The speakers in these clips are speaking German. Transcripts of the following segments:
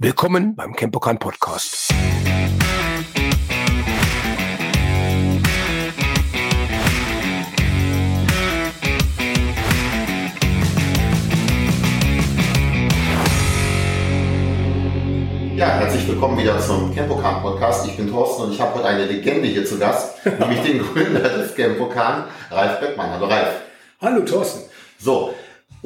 Willkommen beim Campokan Podcast. Ja, herzlich willkommen wieder zum Campokan Podcast. Ich bin Thorsten und ich habe heute eine Legende hier zu Gast, nämlich den Gründer des Campokan, Ralf Beckmann. Hallo Ralf. Hallo Thorsten. So,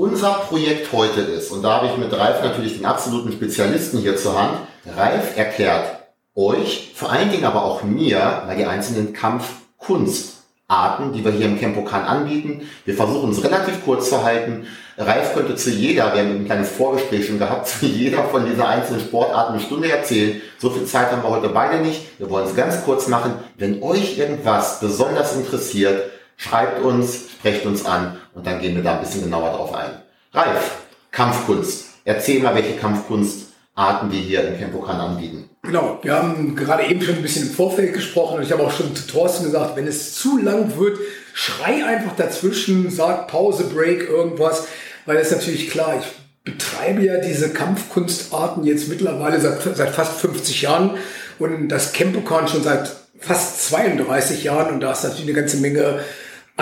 unser Projekt heute ist, und da habe ich mit Ralf natürlich den absoluten Spezialisten hier zur Hand, Ralf erklärt euch, vor allen Dingen aber auch mir, mal die einzelnen Kampfkunstarten, die wir hier im Campokan anbieten. Wir versuchen es relativ kurz zu halten. Ralf könnte zu jeder, wir haben ein kleines Vorgespräch schon gehabt, zu jeder von dieser einzelnen Sportarten eine Stunde erzählen. So viel Zeit haben wir heute beide nicht. Wir wollen es ganz kurz machen. Wenn euch irgendwas besonders interessiert, schreibt uns, sprecht uns an und dann gehen wir da ein bisschen genauer drauf ein. Ralf, Kampfkunst. Erzähl mal, welche Kampfkunstarten wir hier im Campokan anbieten. Genau, wir haben gerade eben schon ein bisschen im Vorfeld gesprochen und ich habe auch schon zu Thorsten gesagt, wenn es zu lang wird, schrei einfach dazwischen, sag Pause, Break, irgendwas, weil das ist natürlich klar, ich betreibe ja diese Kampfkunstarten jetzt mittlerweile seit, seit fast 50 Jahren und das Campokan schon seit fast 32 Jahren und da ist natürlich eine ganze Menge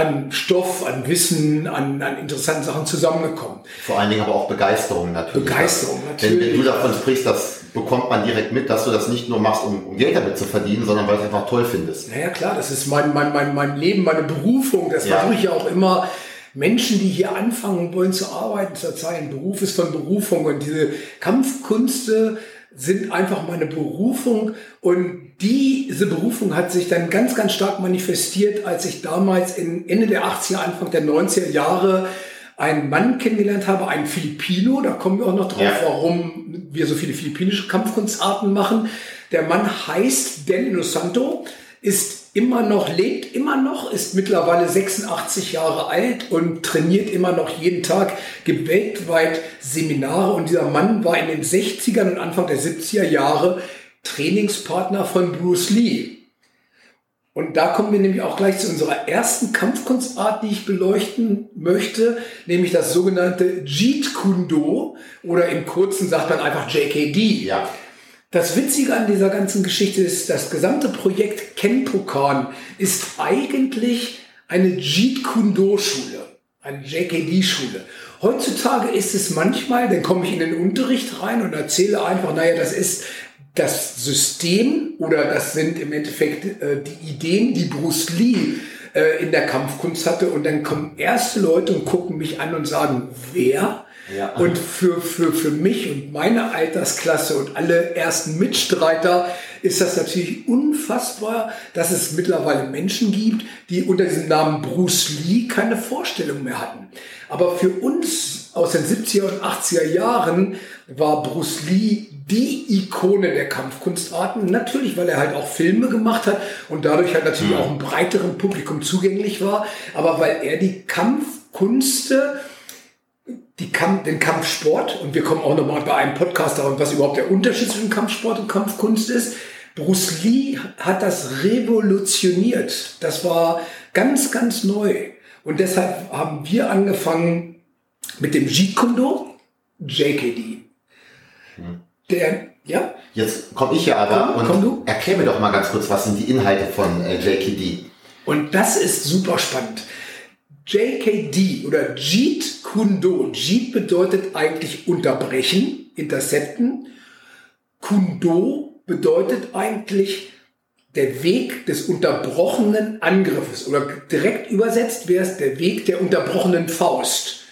an Stoff, an Wissen, an, an interessanten Sachen zusammengekommen. Vor allen Dingen aber auch Begeisterung natürlich. Begeisterung Wenn, natürlich. wenn du davon sprichst, das bekommt man direkt mit, dass du das nicht nur machst, um, um Geld damit zu verdienen, sondern weil du es einfach toll findest. Naja, klar, das ist mein, mein, mein, mein Leben, meine Berufung. Das Ja. versuche ich ja auch immer. Menschen, die hier anfangen wollen zu arbeiten, zu erzählen, Beruf ist von Berufung und diese Kampfkünste sind einfach meine Berufung und diese Berufung hat sich dann ganz, ganz stark manifestiert, als ich damals in Ende der 80er, Anfang der 90er Jahre einen Mann kennengelernt habe, einen Filipino, da kommen wir auch noch drauf, Ja. warum wir so viele philippinische Kampfkunstarten machen. Der Mann heißt Dan Santo, ist immer noch, lebt immer noch, ist mittlerweile 86 Jahre alt und trainiert immer noch jeden Tag, gibt weltweit Seminare und dieser Mann war in den 60ern und Anfang der 70er Jahre Trainingspartner von Bruce Lee. Und da kommen wir nämlich auch gleich zu unserer ersten Kampfkunstart, die ich beleuchten möchte, nämlich das sogenannte Jeet Kundo oder im Kurzen sagt man einfach JKD. Ja. Das Witzige an dieser ganzen Geschichte ist, das gesamte Projekt Kenpokan ist eigentlich eine Jeet Kundo Schule, eine JKD-Schule. Heutzutage ist es manchmal, dann komme ich in den Unterricht rein und erzähle einfach, naja, das ist das System oder das sind im Endeffekt äh, die Ideen, die Bruce Lee äh, in der Kampfkunst hatte. Und dann kommen erste Leute und gucken mich an und sagen, wer? Ja. Und für, für, für mich und meine Altersklasse und alle ersten Mitstreiter ist das natürlich unfassbar, dass es mittlerweile Menschen gibt, die unter diesem Namen Bruce Lee keine Vorstellung mehr hatten. Aber für uns aus den 70er und 80er Jahren war Bruce Lee die Ikone der Kampfkunstarten. Natürlich, weil er halt auch Filme gemacht hat und dadurch halt natürlich auch einem breiteren Publikum zugänglich war, aber weil er die Kampfkunste Kamp den Kampfsport, und wir kommen auch nochmal bei einem Podcast darauf, was überhaupt der Unterschied zwischen Kampfsport und Kampfkunst ist. Bruce Lee hat das revolutioniert. Das war ganz, ganz neu. Und deshalb haben wir angefangen mit dem Jeet Kune JKD. Der, ja, Jetzt komme ich ja aber Komm, und komm du. erklär mir doch mal ganz kurz, was sind die Inhalte von äh, JKD? Und das ist super spannend. JKD oder Jeet Kundo. Jeet bedeutet eigentlich unterbrechen, intercepten. Kundo bedeutet eigentlich der Weg des unterbrochenen Angriffes oder direkt übersetzt wäre es der Weg der unterbrochenen Faust.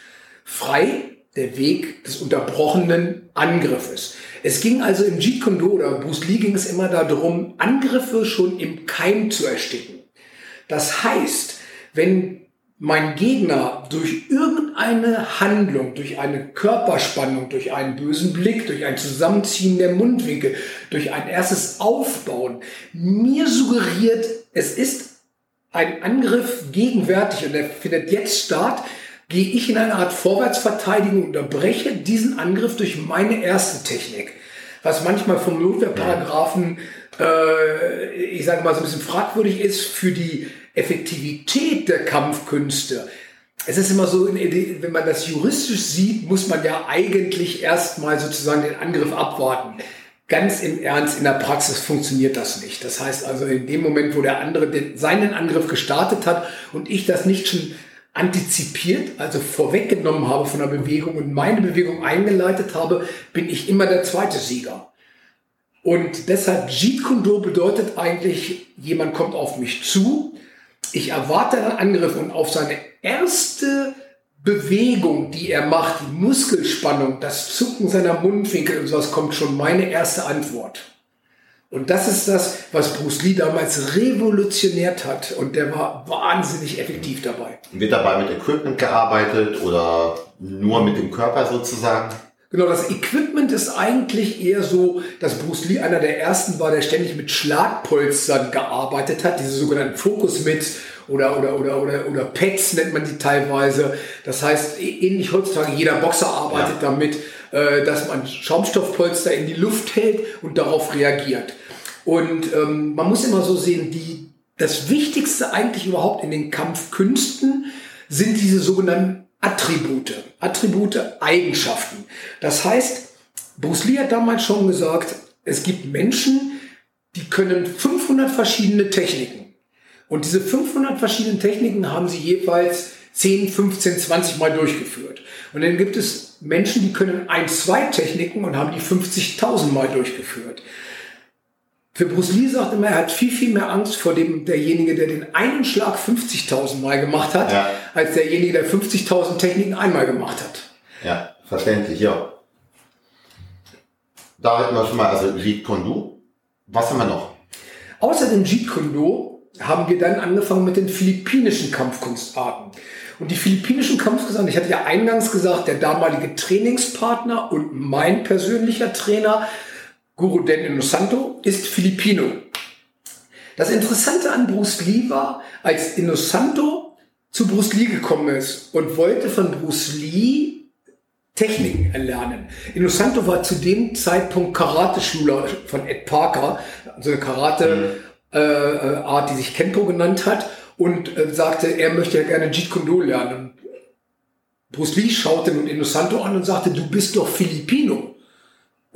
Frei der Weg des unterbrochenen Angriffes. Es ging also im Jeet Kune Do oder Bruce Lee ging es immer darum, Angriffe schon im Keim zu ersticken. Das heißt, wenn mein Gegner durch irgendeine Handlung, durch eine Körperspannung, durch einen bösen Blick, durch ein Zusammenziehen der Mundwinkel, durch ein erstes Aufbauen mir suggeriert, es ist ein Angriff gegenwärtig und er findet jetzt statt, gehe ich in eine Art Vorwärtsverteidigung und unterbreche diesen Angriff durch meine erste Technik. Was manchmal vom Notwehrparagraphen, äh, ich sage mal so ein bisschen fragwürdig ist für die Effektivität der Kampfkünste. es ist immer so, wenn man das juristisch sieht, muss man ja eigentlich erstmal sozusagen den Angriff abwarten. Ganz im Ernst, in der Praxis funktioniert das nicht. Das heißt also, in dem Moment, wo der andere seinen Angriff gestartet hat und ich das nicht schon antizipiert, also vorweggenommen habe von der Bewegung und meine Bewegung eingeleitet habe, bin ich immer der zweite Sieger. Und deshalb Jeet Kune Do bedeutet eigentlich, jemand kommt auf mich zu, ich erwarte einen Angriff und auf seine erste Bewegung, die er macht, die Muskelspannung, das Zucken seiner Mundwinkel und sowas, kommt schon meine erste Antwort. Und das ist das, was Bruce Lee damals revolutioniert hat. Und der war wahnsinnig effektiv dabei. Wird dabei mit Equipment gearbeitet oder nur mit dem Körper sozusagen? Genau, das Equipment ist eigentlich eher so, dass Bruce Lee einer der ersten war, der ständig mit Schlagpolstern gearbeitet hat, diese sogenannten Focus-Mits oder, oder, oder, oder, oder Pads nennt man die teilweise. Das heißt, e, ähnlich heutzutage, jeder Boxer arbeitet ja. damit, äh, dass man Schaumstoffpolster in die Luft hält und darauf reagiert. Und ähm, man muss immer so sehen, die, das Wichtigste eigentlich überhaupt in den Kampfkünsten sind diese sogenannten Attribute. Attribute, Eigenschaften. Das heißt, Bruce Lee hat damals schon gesagt, es gibt Menschen, die können 500 verschiedene Techniken. Und diese 500 verschiedenen Techniken haben sie jeweils 10, 15, 20 Mal durchgeführt. Und dann gibt es Menschen, die können ein, zwei Techniken und haben die 50.000 Mal durchgeführt. Für Bruce Lee sagt immer, er hat viel, viel mehr Angst vor dem, derjenige, der den einen Schlag 50.000 Mal gemacht hat, ja. als derjenige, der 50.000 Techniken einmal gemacht hat. Ja, verständlich, ja. Da hatten wir schon mal, also Jeet Kune Do. Was haben wir noch? Außer dem Jeet Kune Do haben wir dann angefangen mit den philippinischen Kampfkunstarten. Und die philippinischen Kampfkunstarten, ich hatte ja eingangs gesagt, der damalige Trainingspartner und mein persönlicher Trainer Guru Den Inosanto ist Filipino. Das Interessante an Bruce Lee war, als Inosanto zu Bruce Lee gekommen ist und wollte von Bruce Lee Techniken erlernen. Inosanto war zu dem Zeitpunkt Karate-Schüler von Ed Parker, also eine Karate-Art, mhm. äh, die sich Kenpo genannt hat, und äh, sagte, er möchte ja gerne Jeet Kune Do lernen. Bruce Lee schaute nun Inosanto an und sagte, du bist doch Filipino.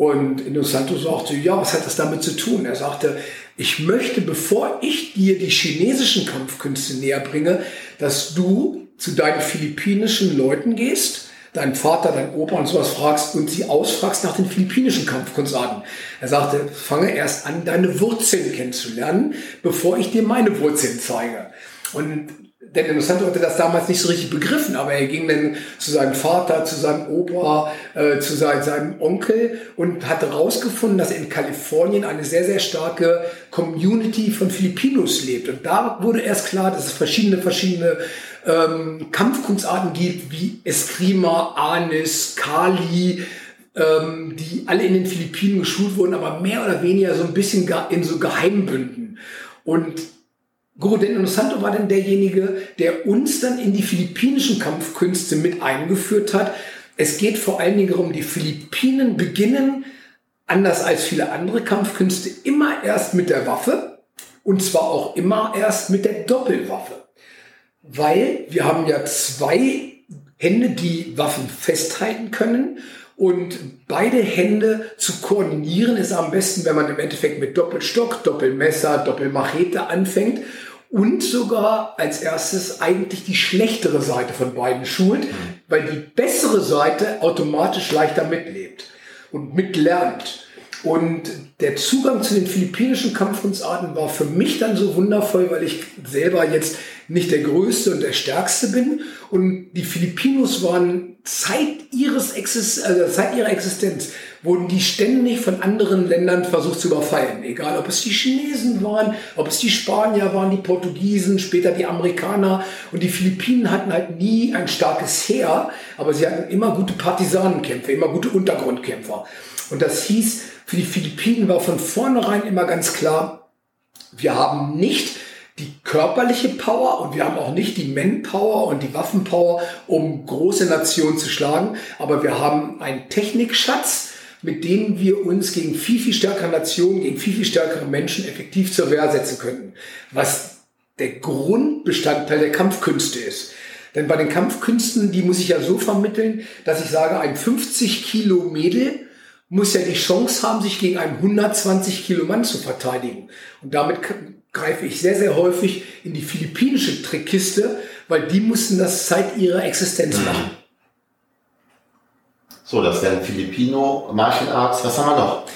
Und Inosanto sagte, ja, was hat das damit zu tun? Er sagte, ich möchte, bevor ich dir die chinesischen Kampfkünste näher bringe, dass du zu deinen philippinischen Leuten gehst, deinen Vater, deinen Opa und sowas fragst und sie ausfragst nach den philippinischen Kampfkunstarten. Er sagte, fange erst an, deine Wurzeln kennenzulernen, bevor ich dir meine Wurzeln zeige. Und der Demonstrant hatte das damals nicht so richtig begriffen, aber er ging dann zu seinem Vater, zu seinem Opa, äh, zu sein, seinem Onkel und hatte herausgefunden, dass in Kalifornien eine sehr, sehr starke Community von Filipinos lebt. Und da wurde erst klar, dass es verschiedene, verschiedene ähm, Kampfkunstarten gibt, wie Eskrima, Anis, Kali, ähm, die alle in den Philippinen geschult wurden, aber mehr oder weniger so ein bisschen in so Geheimbünden. Und Guru Den Santo war dann derjenige, der uns dann in die philippinischen Kampfkünste mit eingeführt hat. Es geht vor allen Dingen darum, die Philippinen beginnen, anders als viele andere Kampfkünste, immer erst mit der Waffe und zwar auch immer erst mit der Doppelwaffe. Weil wir haben ja zwei Hände, die Waffen festhalten können und beide Hände zu koordinieren ist am besten, wenn man im Endeffekt mit Doppelstock, Doppelmesser, Doppelmachete anfängt und sogar als erstes eigentlich die schlechtere Seite von beiden schult, weil die bessere Seite automatisch leichter mitlebt und mitlernt. Und der Zugang zu den philippinischen Kampfkunstarten war für mich dann so wundervoll, weil ich selber jetzt nicht der Größte und der Stärkste bin. Und die Filipinos waren Zeit ihres Exist also Zeit ihrer Existenz wurden die ständig von anderen Ländern versucht zu überfallen. Egal, ob es die Chinesen waren, ob es die Spanier waren, die Portugiesen, später die Amerikaner. Und die Philippinen hatten halt nie ein starkes Heer, aber sie hatten immer gute Partisanenkämpfer, immer gute Untergrundkämpfer. Und das hieß, für die Philippinen war von vornherein immer ganz klar, wir haben nicht die körperliche Power und wir haben auch nicht die Manpower und die Waffenpower, um große Nationen zu schlagen, aber wir haben einen Technikschatz, mit dem wir uns gegen viel, viel stärkere Nationen, gegen viel, viel stärkere Menschen effektiv zur Wehr setzen könnten. Was der Grundbestandteil der Kampfkünste ist. Denn bei den Kampfkünsten, die muss ich ja so vermitteln, dass ich sage, ein 50 Kilo Mädel muss ja die Chance haben, sich gegen einen 120 Kilo Mann zu verteidigen. Und damit greife ich sehr, sehr häufig in die philippinische Trickkiste, weil die mussten das seit ihrer Existenz mhm. machen. So, das wären Filipino Martial Arts. Was haben wir noch?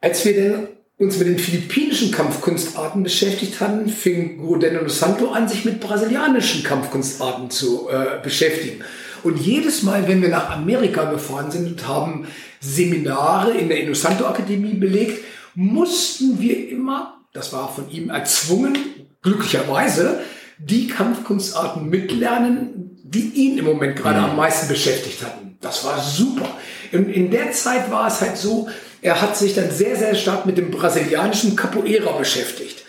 Als wir denn uns mit den philippinischen Kampfkunstarten beschäftigt hatten, fing Godeno dos Santo an, sich mit brasilianischen Kampfkunstarten zu äh, beschäftigen. Und jedes Mal, wenn wir nach Amerika gefahren sind und haben Seminare in der Inosanto Akademie belegt, mussten wir immer, das war von ihm erzwungen, glücklicherweise, die Kampfkunstarten mitlernen, die ihn im Moment gerade am meisten beschäftigt hatten. Das war super. In, in der Zeit war es halt so, er hat sich dann sehr, sehr stark mit dem brasilianischen Capoeira beschäftigt.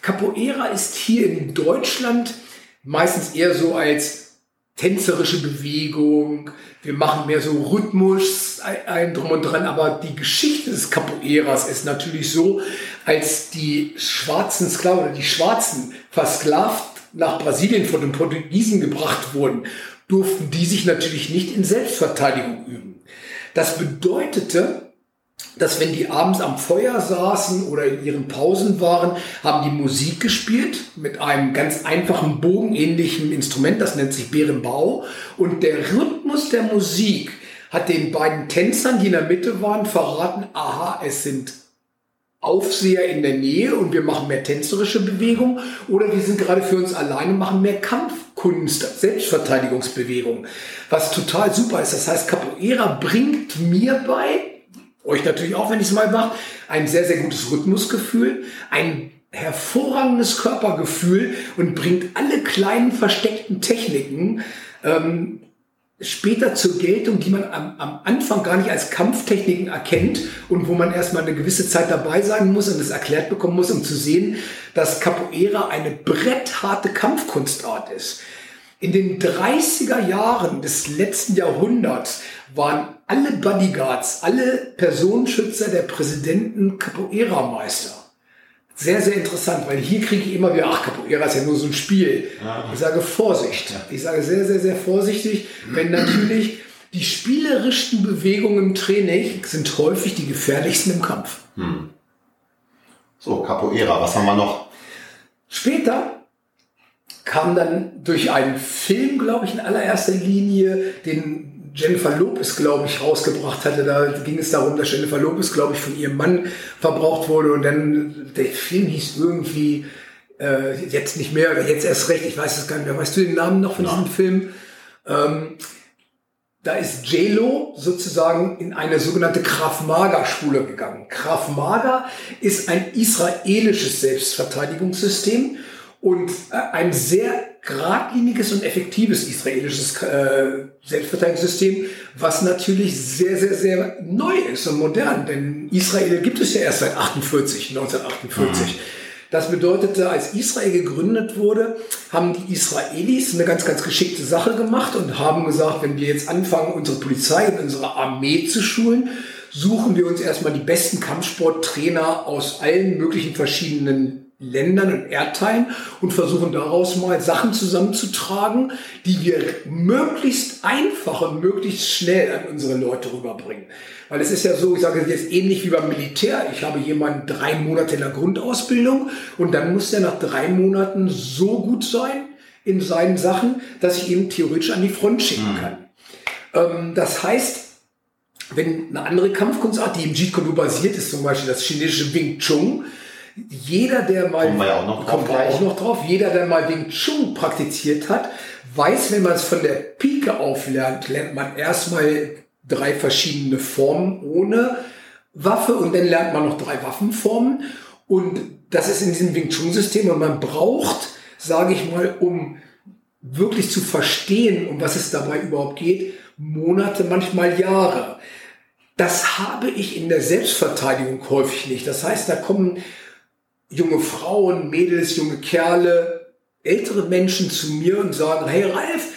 Capoeira ist hier in Deutschland meistens eher so als tänzerische Bewegung. Wir machen mehr so Rhythmus, ein Drum und Dran. Aber die Geschichte des Capoeiras ist natürlich so, als die schwarzen Sklaven oder die Schwarzen versklavt nach Brasilien von den Portugiesen gebracht wurden, durften die sich natürlich nicht in Selbstverteidigung üben. Das bedeutete, dass wenn die abends am Feuer saßen oder in ihren Pausen waren, haben die Musik gespielt mit einem ganz einfachen bogenähnlichen Instrument, das nennt sich Bärenbau. Und der Rhythmus der Musik hat den beiden Tänzern, die in der Mitte waren, verraten, aha, es sind Aufseher in der Nähe und wir machen mehr tänzerische Bewegung oder wir sind gerade für uns alleine, machen mehr Kampfkunst, Selbstverteidigungsbewegung, was total super ist. Das heißt, Capoeira bringt mir bei, euch natürlich auch, wenn ich es mal mache, ein sehr, sehr gutes Rhythmusgefühl, ein hervorragendes Körpergefühl und bringt alle kleinen versteckten Techniken ähm, später zur Geltung, die man am, am, Anfang gar nicht als Kampftechniken erkennt und wo man erstmal eine gewisse Zeit dabei sein muss und es erklärt bekommen muss, um zu sehen, dass Capoeira eine brettharte Kampfkunstart ist. In den 30er Jahren des letzten Jahrhunderts waren alle Bodyguards, alle Personenschützer der Präsidenten Capoeira-Meister. Sehr, sehr interessant, weil hier kriege ich immer wieder, ach, Capoeira ist ja nur so ein Spiel. Ich sage Vorsicht. Ich sage sehr, sehr, sehr vorsichtig, wenn natürlich die spielerischsten Bewegungen im Training sind häufig die gefährlichsten im Kampf. Hm. So, Capoeira, was haben wir noch? Später kam dann durch einen Film, glaube ich, in allererster Linie, den Jennifer Lopez, glaube ich, rausgebracht hatte. Da ging es darum, dass Jennifer Lopez, glaube ich, von ihrem Mann verbraucht wurde. Und dann, der Film hieß irgendwie, äh, jetzt nicht mehr, oder jetzt erst recht, ich weiß es gar nicht mehr. Weißt du den Namen noch von ja. diesem Film? Ähm, da ist J-Lo sozusagen in eine sogenannte Krav Maga-Schule gegangen. Krav Maga ist ein israelisches Selbstverteidigungssystem und äh, ein sehr geradliniges und effektives israelisches äh, Selbstverteidigungssystem, was natürlich sehr, sehr, sehr neu ist und modern, denn Israel gibt es ja erst seit 48, 1948. Mhm. Das bedeutete, als Israel gegründet wurde, haben die Israelis eine ganz, ganz geschickte Sache gemacht und haben gesagt, wenn wir jetzt anfangen, unsere Polizei und unsere Armee zu schulen, suchen wir uns erstmal die besten Kampfsporttrainer aus allen möglichen verschiedenen Ländern und Erdteilen und versuchen daraus mal Sachen zusammenzutragen, die wir möglichst einfach und möglichst schnell an unsere Leute rüberbringen. Weil es ist ja so, ich sage jetzt ähnlich wie beim Militär. Ich habe jemanden drei Monate in der Grundausbildung und dann muss der nach drei Monaten so gut sein in seinen Sachen, dass ich ihn theoretisch an die Front schicken mhm. kann. Mhm. das heißt, wenn eine andere Kampfkunstart, die im Jeet Kune basiert ist, zum Beispiel das chinesische Wing Chun, jeder, der mal, kommen ja auch noch drauf, auch noch drauf, jeder, der mal Wing Chun praktiziert hat, weiß, wenn man es von der Pike auf lernt, lernt man erstmal drei verschiedene Formen ohne Waffe und dann lernt man noch drei Waffenformen. Und das ist in diesem Wing Chun-System und man braucht, sage ich mal, um wirklich zu verstehen, um was es dabei überhaupt geht, Monate, manchmal Jahre. Das habe ich in der Selbstverteidigung häufig nicht. Das heißt, da kommen junge Frauen, Mädels, junge Kerle, ältere Menschen zu mir und sagen, hey Ralf,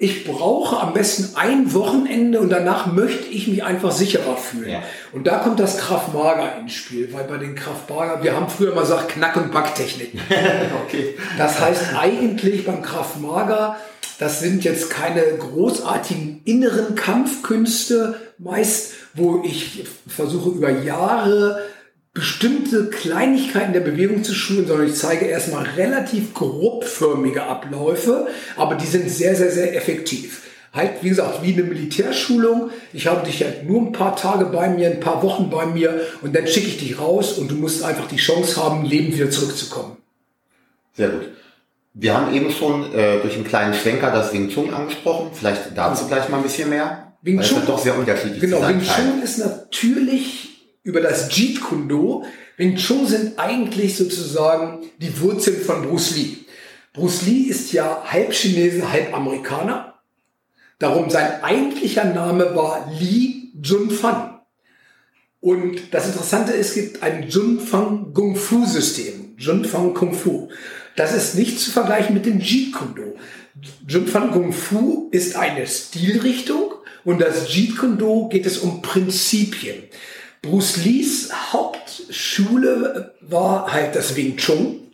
ich brauche am besten ein Wochenende und danach möchte ich mich einfach sicherer fühlen. Ja. Und da kommt das Kraftmager ins Spiel, weil bei den Kraftmager, wir haben früher mal gesagt Knack- und Backtechniken. okay. Das heißt eigentlich beim Kraftmager Das sind jetzt keine großartigen inneren Kampfkünste, meist, wo ich versuche über Jahre bestimmte Kleinigkeiten der Bewegung zu schulen, sondern ich zeige erstmal relativ grobförmige Abläufe, aber die sind sehr, sehr, sehr effektiv. Halt, wie gesagt, wie eine Militärschulung. Ich habe dich halt nur ein paar Tage bei mir, ein paar Wochen bei mir und dann schicke ich dich raus und du musst einfach die Chance haben, lebend wieder zurückzukommen. Sehr gut. Wir haben eben schon äh, durch einen kleinen Schwenker das Wing Chun angesprochen. Vielleicht dazu gleich mal ein bisschen mehr. Wing Chun, ist doch sehr unterschiedlich. Genau, Wing Chun ist natürlich über das Jeet Kune Do. Wing Chun sind eigentlich sozusagen die Wurzeln von Bruce Lee. Bruce Lee ist ja halb Chinese, halb Amerikaner. Darum sein eigentlicher Name war Li Junfan. Und das Interessante ist, es gibt ein Junfang Kung Fu System. Junfang Kung Fu. Das ist nicht zu vergleichen mit dem Jeet Kune Do. Junfang Kung Fu ist eine Stilrichtung und das Jeet Kune Do geht es um Prinzipien. Bruce Lees Hauptschule war halt das Wing Chun.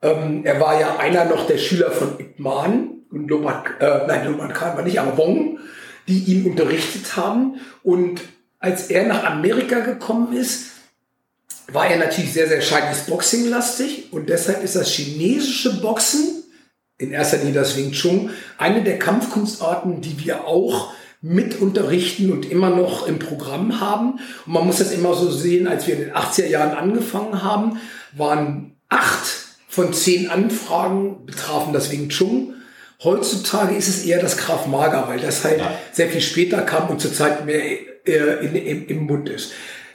Ähm, er war ja einer noch der Schüler von Ip Man und Loman, äh, nein, Loman Khan war nicht, aber Wong, die ihn unterrichtet haben. Und als er nach Amerika gekommen ist, war er natürlich sehr, sehr Chinese Boxing lastig und deshalb ist das chinesische Boxen, in erster Linie das Wing Chun, eine der Kampfkunstarten, die wir auch mit unterrichten und immer noch im Programm haben. Und man muss das immer so sehen, als wir in den 80er Jahren angefangen haben, waren acht von zehn Anfragen betrafen das Wing Chun. Heutzutage ist es eher das Krav Maga, weil das halt ja. sehr viel später kam und zurzeit mehr äh, in, in, im Mund ist.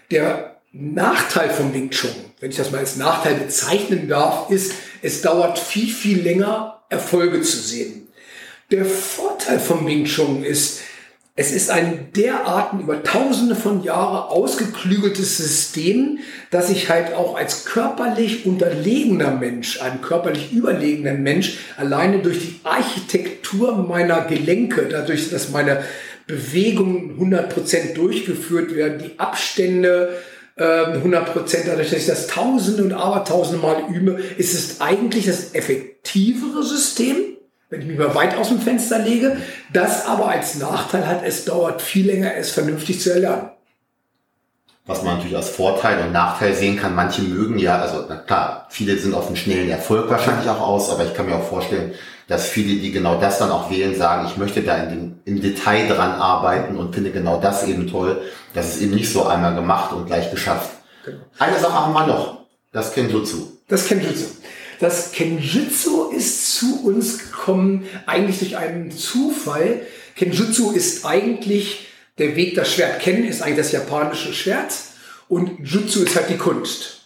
Der Nachteil vom Wing Chun, wenn ich das mal als Nachteil bezeichnen darf, ist, es dauert viel, viel länger, Erfolge zu sehen. Der Vorteil vom Wing Chun ist, es ist ein derarten über tausende von Jahren ausgeklügeltes System, dass ich halt auch als körperlich unterlegener Mensch, ein körperlich überlegener Mensch, alleine durch die Architektur meiner Gelenke, dadurch, dass meine Bewegungen 100% durchgeführt werden, die Abstände 100% ähm, dadurch, dass ich das tausende und abertausende Mal übe, ist es eigentlich das effektivere System wenn ich mich mal weit aus dem Fenster lege. Das aber als Nachteil hat, es dauert viel länger, es vernünftig zu erlernen. Was man natürlich als Vorteil und Nachteil sehen kann, manche mögen ja, also na klar, viele sind auf einen schnellen Erfolg wahrscheinlich auch aus, aber ich kann mir auch vorstellen, dass viele, die genau das dann auch wählen, sagen, ich möchte da in dem, im Detail dran arbeiten und finde genau das eben toll. Das ist eben nicht so einmal gemacht und gleich geschafft. Genau. Eine Sache haben wir noch, das Kenjutsu. Das Kenjutsu. Das Kenjutsu ist zu uns gekommen eigentlich durch einen Zufall. Kenjutsu ist eigentlich der Weg, das Schwert kennen, ist eigentlich das japanische Schwert und Jutsu ist halt die Kunst.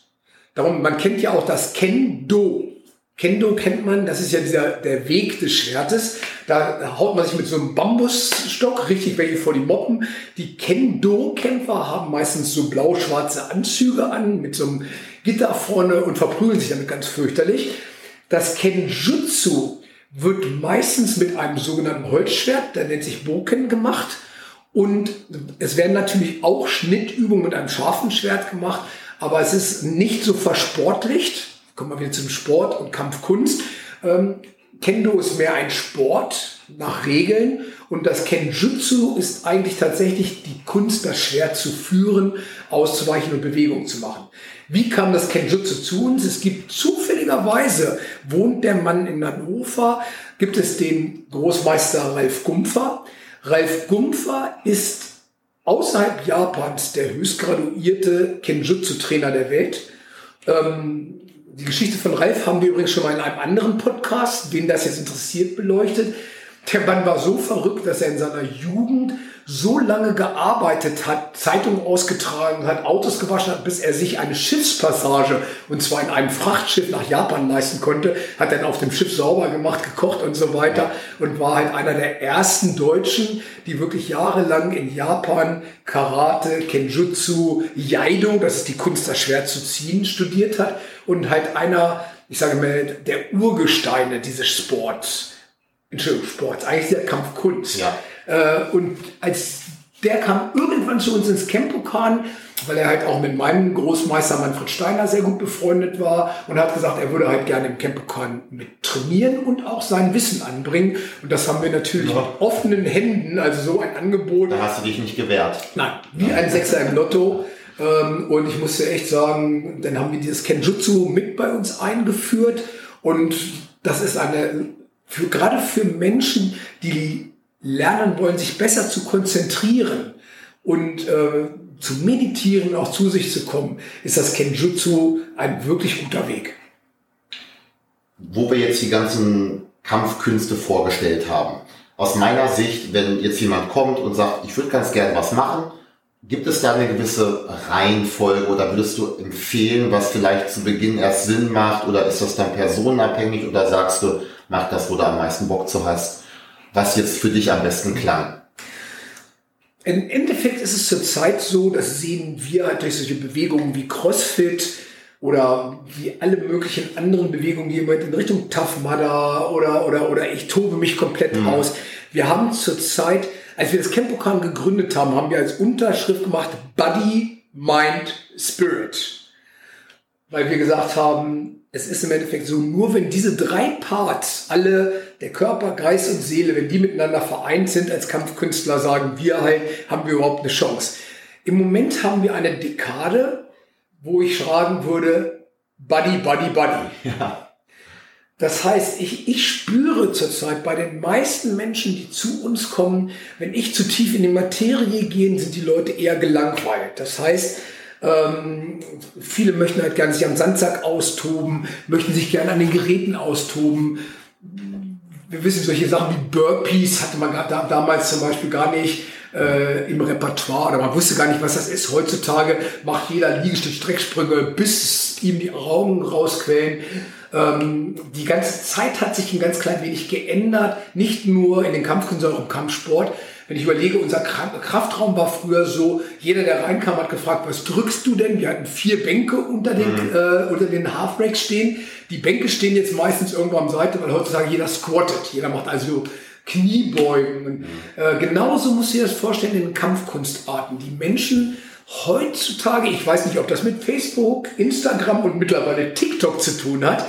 Darum, man kennt ja auch das Kendo. Kendo kennt man, das ist ja dieser, der Weg des Schwertes. Da haut man sich mit so einem Bambusstock richtig welche vor die Moppen. Die Kendo-Kämpfer haben meistens so blau-schwarze Anzüge an mit so einem Gitter vorne und verprügeln sich damit ganz fürchterlich. Das Kenjutsu wird meistens mit einem sogenannten Holzschwert, der nennt sich Boken, gemacht. Und es werden natürlich auch Schnittübungen mit einem scharfen Schwert gemacht, aber es ist nicht so versportlicht. Kommen wir wieder zum Sport und Kampfkunst. Ähm, Kendo ist mehr ein Sport nach Regeln und das Kenjutsu ist eigentlich tatsächlich die Kunst, das Schwert zu führen, auszuweichen und Bewegungen zu machen. Wie kam das Kenjutsu zu uns? Es gibt zufälligerweise, wohnt der Mann in Hannover, gibt es den Großmeister Ralf Gumpfer. Ralf Gumpfer ist außerhalb Japans der höchstgraduierte Kenjutsu-Trainer der Welt. Ähm, die Geschichte von Ralf haben wir übrigens schon mal in einem anderen Podcast, wen das jetzt interessiert, beleuchtet. Der Mann war so verrückt, dass er in seiner Jugend so lange gearbeitet hat, Zeitungen ausgetragen hat, Autos gewaschen hat, bis er sich eine Schiffspassage, und zwar in einem Frachtschiff nach Japan leisten konnte, hat dann auf dem Schiff sauber gemacht, gekocht und so weiter. Und war halt einer der ersten Deutschen, die wirklich jahrelang in Japan Karate, Kenjutsu, Jaido, das ist die Kunst, das Schwert zu ziehen, studiert hat und halt einer, ich sage mal, der Urgesteine dieses Sports. Entschuldigung, Sports, eigentlich der Kampfkunst. Ja. Äh, und als der kam irgendwann zu uns ins Campokan, weil er halt auch mit meinem Großmeister Manfred Steiner sehr gut befreundet war und hat gesagt, er würde halt gerne im Campokan mit trainieren und auch sein Wissen anbringen. Und das haben wir natürlich ja. mit offenen Händen, also so ein Angebot. Da hast du dich nicht gewehrt. Nein, wie ein Sechser im Lotto. Ähm, und ich muss dir echt sagen, dann haben wir dieses Kenjutsu mit bei uns eingeführt. Und das ist eine, für, gerade für Menschen, die lernen wollen, sich besser zu konzentrieren und äh, zu meditieren, auch zu sich zu kommen, ist das Kenjutsu ein wirklich guter Weg. Wo wir jetzt die ganzen Kampfkünste vorgestellt haben. Aus meiner Sicht, wenn jetzt jemand kommt und sagt, ich würde ganz gerne was machen, gibt es da eine gewisse Reihenfolge oder würdest du empfehlen, was vielleicht zu Beginn erst Sinn macht oder ist das dann personenabhängig oder sagst du, mach das, wo du am meisten Bock zu hast, was jetzt für dich am besten klang? Im Endeffekt ist es zurzeit so, das sehen wir halt durch solche Bewegungen wie CrossFit oder wie alle möglichen anderen Bewegungen, die immer in Richtung Tough Mudder oder, oder, oder ich tobe mich komplett mhm. aus. Wir haben zurzeit, als wir das Campokan gegründet haben, haben wir als Unterschrift gemacht Body, Mind, Spirit. Weil wir gesagt haben, es ist im Endeffekt so, nur wenn diese drei Parts, alle, der Körper, Geist und Seele, wenn die miteinander vereint sind als Kampfkünstler, sagen wir halt, haben wir überhaupt eine Chance. Im Moment haben wir eine Dekade, wo ich schreiben würde, Buddy, Buddy, Buddy. Ja. Das heißt, ich, ich spüre zurzeit bei den meisten Menschen, die zu uns kommen, wenn ich zu tief in die Materie gehe, sind die Leute eher gelangweilt. Das heißt, ähm, viele möchten halt gerne sich am Sandsack austoben, möchten sich gerne an den Geräten austoben. Wir wissen, solche Sachen wie Burpees hatte man da, damals zum Beispiel gar nicht äh, im Repertoire oder man wusste gar nicht, was das ist. Heutzutage macht jeder Liegestütz Strecksprünge, bis ihm die Augen rausquellen. Ähm, die ganze Zeit hat sich ein ganz klein wenig geändert, nicht nur in den Kampfkünsten, sondern auch im Kampfsport. Wenn ich überlege, unser Kraftraum war früher so, jeder, der reinkam, hat gefragt, was drückst du denn? Wir hatten vier Bänke unter den, mhm. äh, unter den Halfbreaks stehen. Die Bänke stehen jetzt meistens irgendwo am Seite, weil heutzutage jeder squattet. Jeder macht also Kniebeugen. Mhm. Äh, genauso muss ich das vorstellen in den Kampfkunstarten. Die Menschen heutzutage, ich weiß nicht, ob das mit Facebook, Instagram und mittlerweile TikTok zu tun hat,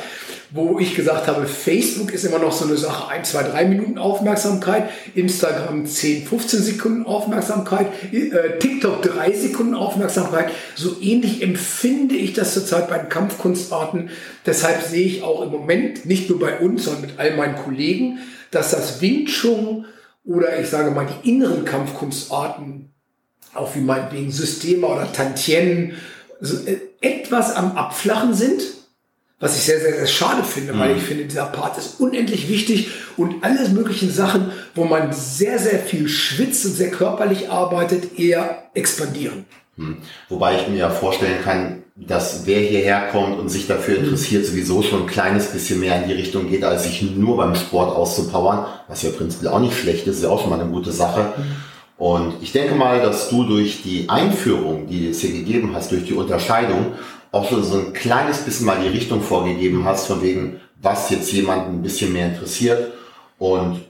wo ich gesagt habe, Facebook ist immer noch so eine Sache, ein, zwei, drei Minuten Aufmerksamkeit, Instagram 10, 15 Sekunden Aufmerksamkeit, äh, TikTok drei Sekunden Aufmerksamkeit. So ähnlich empfinde ich das zurzeit bei den Kampfkunstarten. Deshalb sehe ich auch im Moment, nicht nur bei uns, sondern mit all meinen Kollegen, dass das Wing oder ich sage mal die inneren Kampfkunstarten, auch wie meinetwegen Systeme oder Tantien, so äh, etwas am Abflachen sind was ich sehr, sehr, sehr schade finde, mhm. weil ich finde, dieser Part ist unendlich wichtig und alles möglichen Sachen, wo man sehr, sehr viel schwitzt und sehr körperlich arbeitet, eher expandieren. Mhm. Wobei ich mir ja vorstellen kann, dass wer hierher kommt und sich dafür mhm. interessiert, sowieso schon ein kleines bisschen mehr in die Richtung geht, als sich nur beim Sport auszupowern, was ja prinzipiell auch nicht schlecht ist, ist ja auch schon mal eine gute Sache. Mhm. Und ich denke mal, dass du durch die Einführung, die es hier gegeben hast, durch die Unterscheidung auch schon so ein kleines bisschen mal die Richtung vorgegeben hast, von wegen, was jetzt jemanden ein bisschen mehr interessiert. Und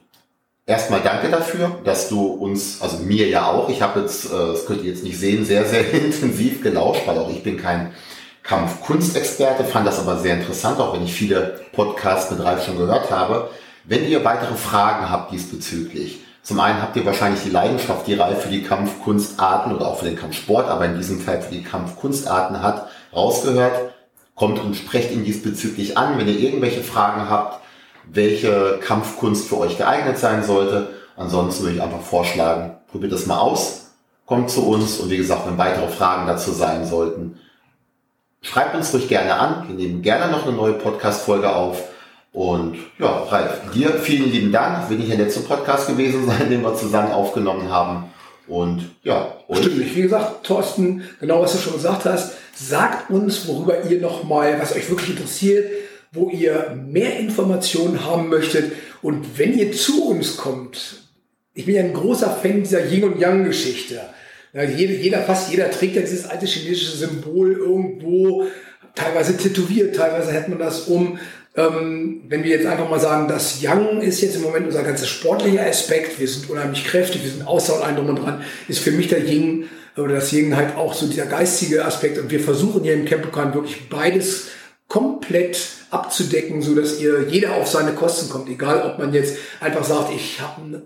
erstmal danke dafür, dass du uns, also mir ja auch, ich habe jetzt, äh, das könnt ihr jetzt nicht sehen, sehr, sehr intensiv gelauscht, weil auch ich bin kein Kampfkunstexperte, fand das aber sehr interessant, auch wenn ich viele Podcasts mit Ralf schon gehört habe. Wenn ihr weitere Fragen habt diesbezüglich, zum einen habt ihr wahrscheinlich die Leidenschaft, die Ralf für die Kampfkunstarten oder auch für den Kampfsport, aber in diesem Fall für die Kampfkunstarten hat, rausgehört. Kommt und sprecht ihn diesbezüglich an, wenn ihr irgendwelche Fragen habt, welche Kampfkunst für euch geeignet sein sollte. Ansonsten würde ich einfach vorschlagen, probiert das mal aus, kommt zu uns und wie gesagt, wenn weitere Fragen dazu sein sollten, schreibt uns ruhig gerne an. Wir nehmen gerne noch eine neue Podcast-Folge auf. Und ja, Ralf, dir vielen lieben Dank. Wird nicht der letzte Podcast gewesen sein, den wir zusammen aufgenommen haben. Und ja. Und Stimmt. Wie gesagt, Thorsten, genau was du schon gesagt hast, sagt uns, worüber ihr nochmal, was euch wirklich interessiert, wo ihr mehr Informationen haben möchtet. Und wenn ihr zu uns kommt, ich bin ja ein großer Fan dieser Yin und Yang Geschichte. Ja, jeder, jeder, fast jeder trägt ja dieses alte chinesische Symbol irgendwo, teilweise tätowiert, teilweise hat man das um. Ähm, wenn wir jetzt einfach mal sagen, das Yang ist jetzt im Moment unser ganzer sportlicher Aspekt, wir sind unheimlich kräftig, wir sind Ausdauer drum und dran, ist für mich der Yin oder das Yin halt auch so dieser geistige Aspekt und wir versuchen hier im Campokan wirklich beides komplett abzudecken, so dass ihr jeder auf seine Kosten kommt, egal ob man jetzt einfach sagt, ich habe einen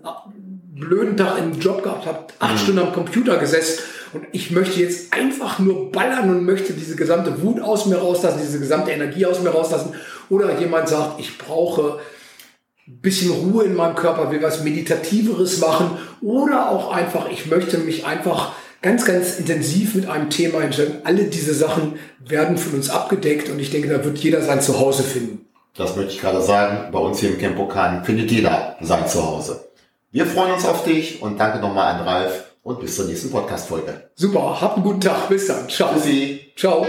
blöden Tag im Job gehabt, habe acht mhm. Stunden am Computer gesessen und ich möchte jetzt einfach nur ballern und möchte diese gesamte Wut aus mir rauslassen, diese gesamte Energie aus mir rauslassen. Oder jemand sagt, ich brauche ein bisschen Ruhe in meinem Körper, will was Meditativeres machen. Oder auch einfach, ich möchte mich einfach ganz, ganz intensiv mit einem Thema entscheiden. Alle diese Sachen werden von uns abgedeckt und ich denke, da wird jeder sein Zuhause finden. Das möchte ich gerade sagen. Bei uns hier im Campokan findet jeder sein Zuhause. Wir freuen uns auf dich und danke nochmal an Ralf und bis zur nächsten Podcast-Folge. Super, habt einen guten Tag. Bis dann. Ciao. Tschüssi. Ciao.